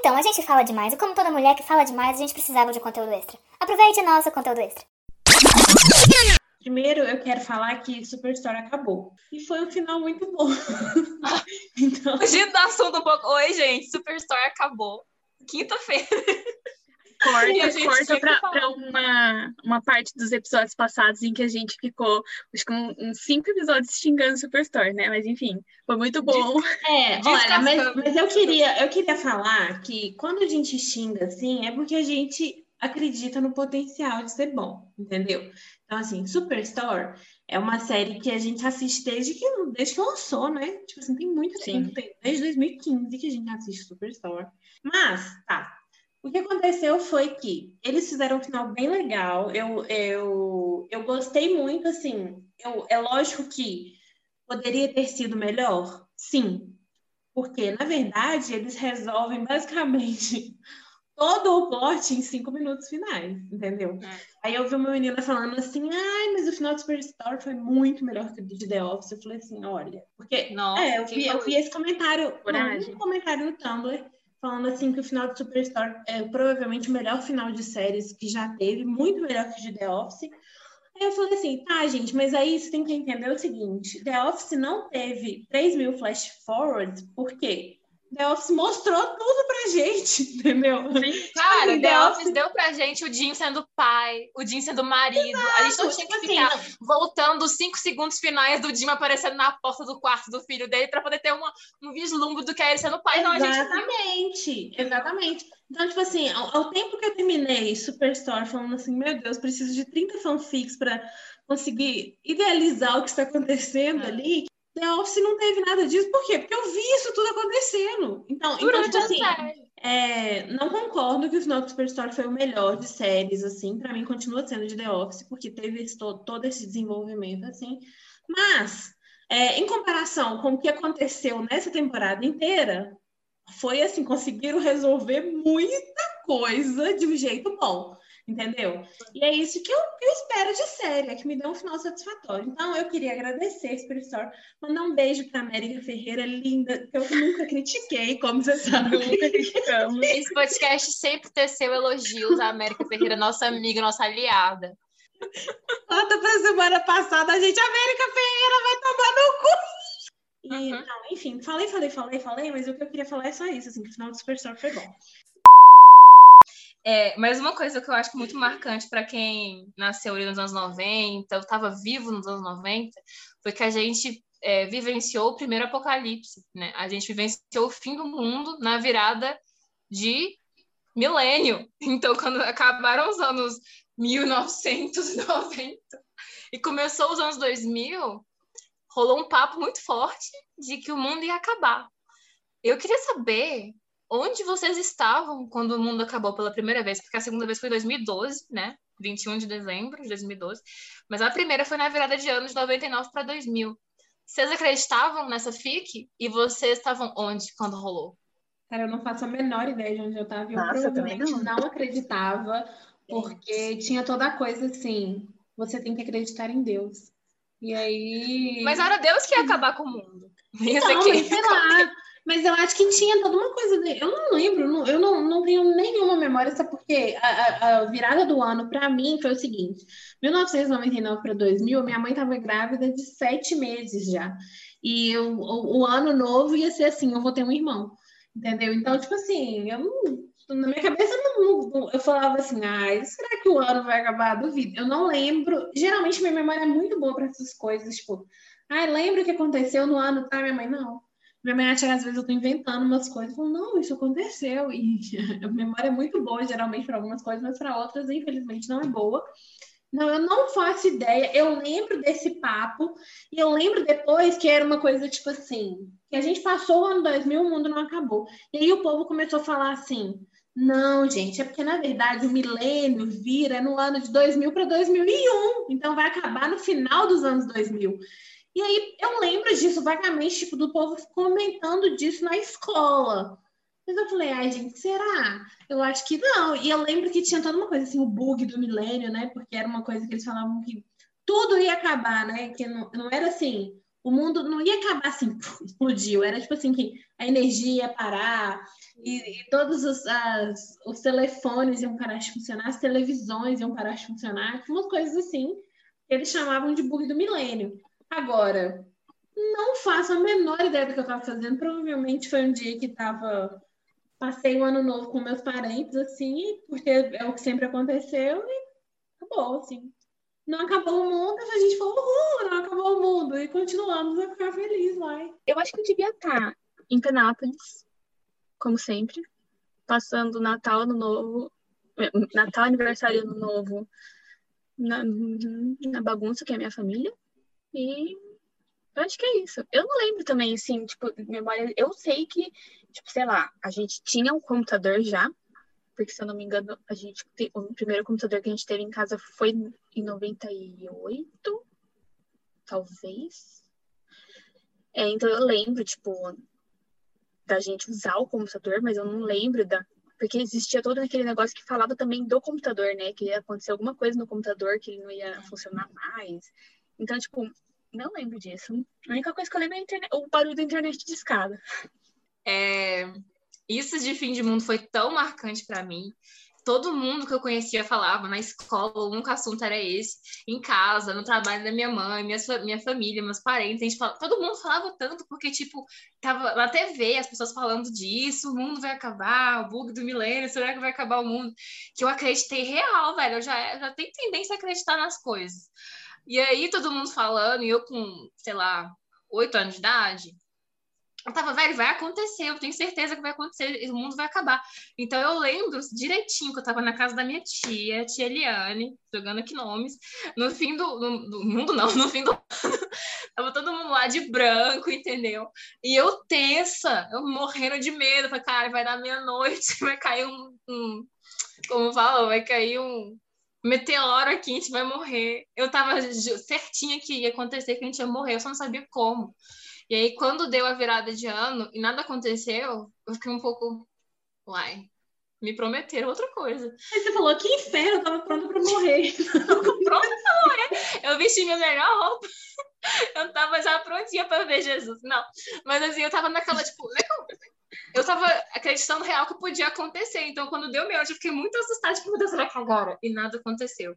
Então, a gente fala demais, e como toda mulher que fala demais, a gente precisava de conteúdo extra. Aproveite nosso conteúdo extra. Primeiro, eu quero falar que Superstore acabou. E foi um final muito bom. então... Fugindo do assunto um pouco. Oi, gente, Superstore acabou. Quinta-feira. Corta, corta pra, pra, uma, uma parte dos episódios passados em que a gente ficou, acho que uns cinco episódios xingando Superstore, né? Mas enfim, foi muito bom. É, olha, mas, mas eu, queria, eu queria falar que quando a gente xinga assim, é porque a gente acredita no potencial de ser bom, entendeu? Então, assim, Superstore é uma série que a gente assiste desde que, desde que lançou, né? Tipo assim, tem muito Sim. tempo, desde 2015 que a gente assiste Superstore. Mas, tá, o que aconteceu foi que eles fizeram um final bem legal. Eu, eu, eu gostei muito, assim. Eu, é lógico que poderia ter sido melhor, sim. Porque, na verdade, eles resolvem basicamente todo o plot em cinco minutos finais, entendeu? É. Aí eu vi uma menina falando assim, ai, mas o final de Superstore foi muito melhor que o de The Office. Eu falei assim, olha, porque Nossa, é, eu, vi, eu vi esse comentário, um comentário no Tumblr falando assim que o final de Superstore é provavelmente o melhor final de séries que já teve, muito melhor que o de The Office. Aí eu falei assim, tá, gente, mas aí você tem que entender o seguinte: The Office não teve 3 mil flash forwards, por quê? The Office mostrou tudo pra gente, entendeu? Cara, The, The Office... Office deu pra gente o Jim sendo pai, o Jim sendo marido. Exato, a gente não tinha que tipo ficar assim, voltando os cinco segundos finais do Jim aparecendo na porta do quarto do filho dele pra poder ter uma, um vislumbre do que é ele sendo pai. Exatamente, gente... exatamente. Então, tipo assim, ao, ao, tempo que eu terminei Superstore falando assim, meu Deus, preciso de 30 fanfics pra conseguir idealizar o que está acontecendo é. ali, The Office não teve nada disso. Por quê? Porque eu vi isso tudo acontecendo. Então, então tipo assim, é, não concordo que o final do Superstore foi o melhor de séries, assim. Para mim, continua sendo de The Office, porque teve esse, todo, todo esse desenvolvimento, assim. Mas, é, em comparação com o que aconteceu nessa temporada inteira, foi assim, conseguiram resolver muita coisa de um jeito bom entendeu? E é isso que eu, que eu espero de série, é que me dê um final satisfatório. Então, eu queria agradecer Spirit Store, mandar um beijo para América Ferreira, linda, que eu nunca critiquei, como você sabe, nunca criticamos. Esse podcast sempre teceu elogios à América Ferreira, nossa amiga, nossa aliada. Conta pra semana passada, a gente, América Ferreira vai tomar no cu! E, uhum. não, enfim, falei, falei, falei, falei, mas o que eu queria falar é só isso, assim, que o final do Superstore foi bom. É, mas uma coisa que eu acho muito marcante para quem nasceu ali nos anos 90, eu estava vivo nos anos 90, foi que a gente é, vivenciou o primeiro apocalipse, né? A gente vivenciou o fim do mundo na virada de milênio. Então, quando acabaram os anos 1990 e começou os anos 2000, rolou um papo muito forte de que o mundo ia acabar. Eu queria saber onde vocês estavam quando o mundo acabou pela primeira vez? Porque a segunda vez foi em 2012, né? 21 de dezembro de 2012. Mas a primeira foi na virada de anos de 99 para 2000. Vocês acreditavam nessa FIC? E vocês estavam onde quando rolou? Cara, eu não faço a menor ideia de onde eu estava. Eu Nossa, provavelmente não. não acreditava, porque tinha toda a coisa assim: você tem que acreditar em Deus. E aí. Mas era Deus que ia acabar com o mundo. Então, sei lá. Mas eu acho que tinha toda uma coisa. De... Eu não lembro, eu não, não tenho nenhuma memória, sabe porque a, a, a virada do ano, para mim, foi o seguinte: 1999 para 2000, minha mãe estava grávida de sete meses já. E eu, o, o, ano novo ia ser assim: eu vou ter um irmão. Entendeu? Então, tipo assim, eu não. Na minha cabeça, não, eu falava assim, ai, será que o ano vai acabar? Duvido. Eu não lembro. Geralmente, minha memória é muito boa para essas coisas, tipo, ai, lembra o que aconteceu no ano, tá? Minha mãe, não minha mãe acha que às vezes eu tô inventando umas coisas. Falo, não, isso aconteceu. E a memória é muito boa, geralmente, para algumas coisas, mas para outras, infelizmente, não é boa. Não, eu não faço ideia. Eu lembro desse papo, e eu lembro depois que era uma coisa tipo assim: que a gente passou o ano 2000, o mundo não acabou. E aí o povo começou a falar assim: não, gente, é porque na verdade o milênio vira no ano de 2000 para 2001, então vai acabar no final dos anos 2000. E aí eu lembro disso vagamente, tipo, do povo comentando disso na escola. Mas eu falei, ai, gente, será? Eu acho que não. E eu lembro que tinha toda uma coisa assim, o bug do milênio, né? Porque era uma coisa que eles falavam que tudo ia acabar, né? Que não, não era assim, o mundo não ia acabar assim, explodiu. Era tipo assim que a energia ia parar e, e todos os, as, os telefones iam parar de funcionar, as televisões iam parar de funcionar, umas coisas assim que eles chamavam de bug do milênio. Agora, não faço a menor ideia do que eu estava fazendo. Provavelmente foi um dia que estava passei o ano novo com meus parentes, assim, porque é o que sempre aconteceu e acabou, assim não acabou o mundo, a gente falou, uhul, não acabou o mundo. E continuamos a ficar felizes lá. Eu acho que eu devia estar em Penápolis, como sempre, passando Natal, Ano Novo, Natal, aniversário, Ano Novo, na, na bagunça que é a minha família. E eu acho que é isso. Eu não lembro também, assim, tipo, memória. Eu sei que, tipo, sei lá, a gente tinha um computador já, porque se eu não me engano, a gente o primeiro computador que a gente teve em casa foi em 98, talvez. É, então eu lembro, tipo, da gente usar o computador, mas eu não lembro da. Porque existia todo aquele negócio que falava também do computador, né? Que ia acontecer alguma coisa no computador que ele não ia funcionar mais. Então, tipo, não lembro disso. A única coisa que eu lembro é internet, o barulho da internet de escada. É, isso de fim de mundo foi tão marcante para mim. Todo mundo que eu conhecia falava na escola, o único assunto era esse. Em casa, no trabalho da minha mãe, minha, minha família, meus parentes. A gente falava, todo mundo falava tanto, porque, tipo, tava na TV as pessoas falando disso, o mundo vai acabar, o bug do milênio, será que vai acabar o mundo? Que eu acreditei real, velho. Eu já, já tenho tendência a acreditar nas coisas. E aí, todo mundo falando, e eu com, sei lá, oito anos de idade, eu tava, velho, vai acontecer, eu tenho certeza que vai acontecer, o mundo vai acabar. Então eu lembro direitinho que eu tava na casa da minha tia, tia Eliane, jogando aqui nomes, no fim do, no, do mundo não, no fim do tava todo mundo lá de branco, entendeu? E eu tensa, eu morrendo de medo, falei, cara, vai dar meia-noite, vai cair um, um como fala, vai cair um meteoro aqui, a gente vai morrer. Eu tava certinha que ia acontecer, que a gente ia morrer, eu só não sabia como. E aí, quando deu a virada de ano e nada aconteceu, eu fiquei um pouco. Uai, me prometeram outra coisa. Aí você falou que inferno, eu tava pronta pra morrer. pronta pra morrer. Eu vesti minha melhor roupa. Eu tava já prontinha pra ver Jesus. Não. Mas assim, eu tava naquela, tipo, eu tava acreditando real que podia acontecer. Então, quando deu meia eu fiquei muito assustada, tipo, meu Deus, será que agora? E nada aconteceu.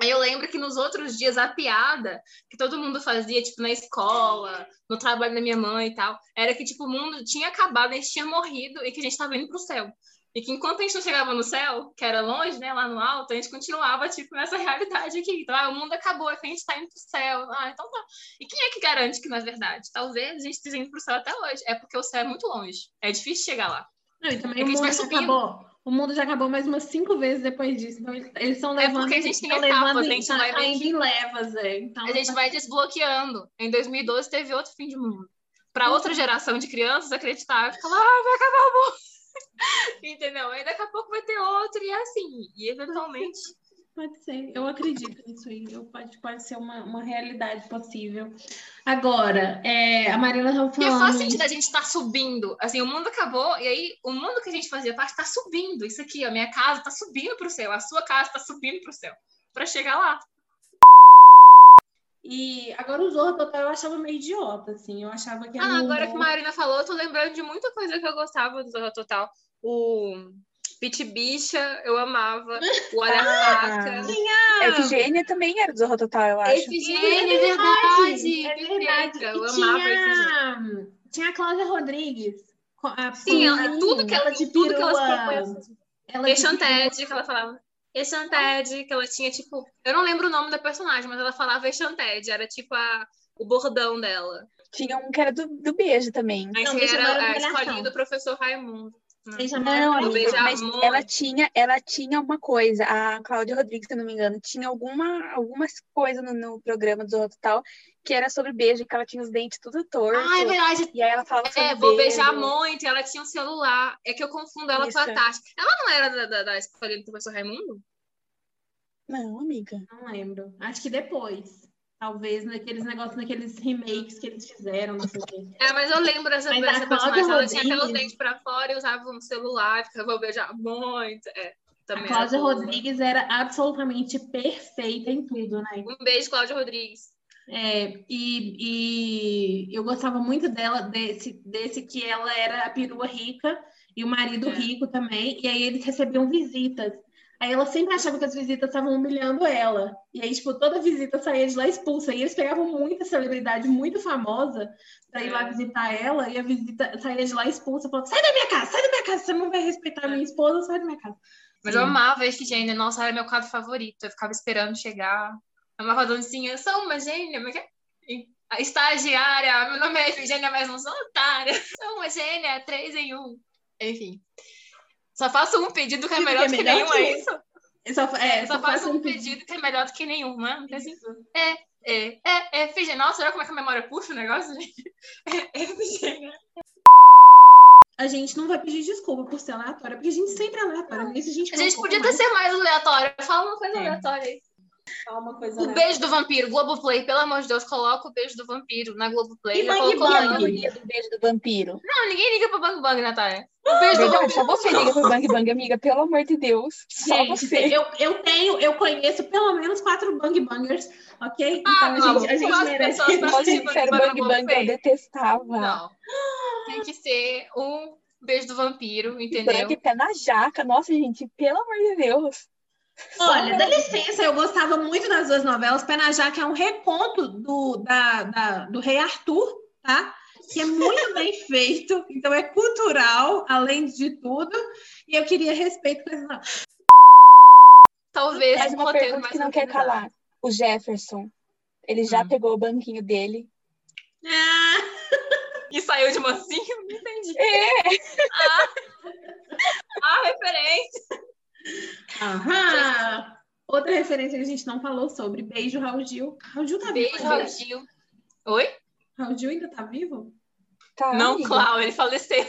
Aí eu lembro que nos outros dias a piada que todo mundo fazia, tipo, na escola, no trabalho da minha mãe e tal, era que, tipo, o mundo tinha acabado, a gente tinha morrido e que a gente estava indo pro céu. E que enquanto a gente não chegava no céu, que era longe, né, lá no alto, a gente continuava, tipo, nessa realidade aqui. Então, ah, o mundo acabou, é que a gente está indo pro céu. Ah, então tá. E quem é que garante que não é verdade? Talvez a gente esteja indo pro céu até hoje. É porque o céu é muito longe. É difícil chegar lá. Não, e também é o mundo acabou o mundo já acabou mais umas cinco vezes depois disso. Então, eles estão levando. É porque a gente tem etapas, a gente vai meio que... em levas, é. Então, a gente tá... vai desbloqueando. Em 2012 teve outro fim de mundo. Para outra uhum. geração de crianças acreditar, ficar lá, ah, vai acabar o mundo. Entendeu? Aí daqui a pouco vai ter outro, e é assim. E eventualmente Pode ser, eu acredito nisso aí. Eu, pode, pode ser uma, uma realidade possível. Agora, é, a Marina estava falando. E faz sentido a gente estar tá subindo. Assim, o mundo acabou, e aí o mundo que a gente fazia parte está subindo. Isso aqui, a minha casa está subindo para o céu, a sua casa está subindo para o céu, para chegar lá. E agora o Zorro Total eu achava meio idiota, assim. Eu achava que. Ah, agora que a Marina falou, eu tô lembrando de muita coisa que eu gostava do Zorro Total. O Pit Bicha, eu amava. O Olha ah, Faca. Tinha... Efigênia também era do Zorro Total, eu acho. Efigênia, é verdade. É verdade. Eu amava tinha... Tinha a Cláudia Rodrigues. A Sim, ela, tudo que ela, tudo que ela se propôs. Ela Exanted, que ela falava. Exanted, que ela tinha, tipo... Eu não lembro o nome da personagem, mas ela falava Exanted. Era, tipo, a, o bordão dela. Tinha um que era do, do beijo também. Aí não, era a escolinha do professor Raimundo. Não, amiga, mas ela tinha, ela tinha uma coisa, a Cláudia Rodrigues, se não me engano, tinha alguma, algumas coisas no, no programa do Zorro Total que era sobre beijo, que ela tinha os dentes tudo tortos. Ah, é verdade. E aí ela falava sobre É, vou beijo. beijar muito, e ela tinha um celular. É que eu confundo ela Isso. com a Tati. Ela não era da, da, da escola do professor Raimundo? Não, amiga. Não lembro. Acho que depois. Talvez naqueles negócios, naqueles remakes que eles fizeram, não sei o quê. É, mas eu lembro dessa, mas dessa personagem. Ela tinha até os dentes pra fora e usava um celular, ficava beijar muito. É, também a Cláudia Rodrigues era absolutamente perfeita em tudo, né? Um beijo, Cláudia Rodrigues. É, e, e eu gostava muito dela, desse, desse que ela era a perua rica e o marido É. rico também, e aí eles recebiam visitas. Aí ela sempre achava que as visitas estavam humilhando ela. E aí, tipo, toda visita saía de lá expulsa. E eles pegavam muita celebridade muito famosa pra ir lá É. visitar ela, e a visita saía de lá expulsa, falando: sai da minha casa, sai da minha casa, você não vai respeitar a minha esposa, sai da minha casa. Mas Sim. eu amava esse gênio, nossa, era meu quadro favorito. Eu ficava esperando chegar. Eu amava a dancinha, sou uma gênia, mas que- a estagiária, meu nome é Efigênia, mas não sou otária. Sou uma gênia, três em um. Enfim. Só faço um pedido que é Que melhor é do que melhor nenhum, que é um. isso? Eu só, é, É, só faço um pedido que é melhor do que nenhum, né? Não tem assim, é, é, é, Efigênia. Nossa, olha como é que a memória puxa o negócio, gente. É, Efigênia. A gente não vai pedir desculpa por ser aleatória, porque a gente sempre é aleatória. A gente, A gente podia ter ser mais aleatório. Fala uma coisa É. aleatória aí. Fala uma coisa O beijo do vampiro, Globoplay, pelo amor de Deus, coloca o beijo do vampiro na Globoplay. E Bang Bang? do beijo do vampiro. Não, ninguém liga pro Bang Bang, Natália. O beijo do vampiro. só você liga pro Bang Bang, amiga. Pelo amor de Deus. Só Gente, você. eu, eu tenho, eu conheço pelo menos quatro Bang Bangers, ok? Então Ah, a não, gente, a gente merece. Nossa, sério, Bang Bang eu detestava. Não. Tem que ser um beijo do vampiro, entendeu? pé na jaca. Nossa, gente, pelo amor de Deus. Olha, dá licença, eu gostava muito das duas novelas. Pé na Jaca é um reconto do, da, da- do Rei Arthur, tá? Que é muito bem feito, então é cultural, além de tudo. E eu queria respeito com essa Talvez Mais um uma pergunta que não quer calar. O Jefferson, ele já Hum. pegou o banquinho dele. Ah, E saiu de mansinho? Não entendi. É. Ah, ah referência. Aham. Outra referência que a gente não falou sobre, beijo Raul Gil. Raul Gil tá Beijo, vivo? Raul ainda? Gil. Oi? Raul Gil ainda tá vivo? Tá, Não, amiga, Clau, ele faleceu.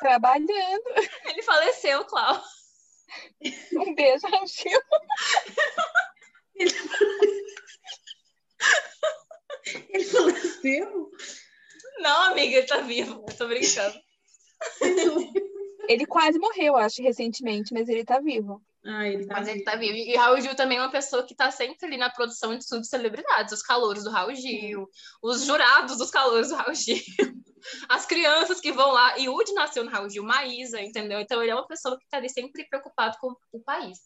Trabalhando. Ele faleceu, Clau. Um beijo, Angel. Ele faleceu? Não, amiga, ele tá vivo. Eu tô brincando. Ele quase morreu, acho, recentemente, mas ele tá vivo. Ah, ele tá Mas ele vivo. tá vivo. E Raul Gil também é uma pessoa que tá sempre ali na produção de subcelebridades. Os calouros do Raul Gil, os jurados dos calouros do Raul Gil, as crianças que vão lá. E Woody nasceu no Raul Gil, Maísa, entendeu? Então ele é uma pessoa que tá ali sempre preocupado com o país.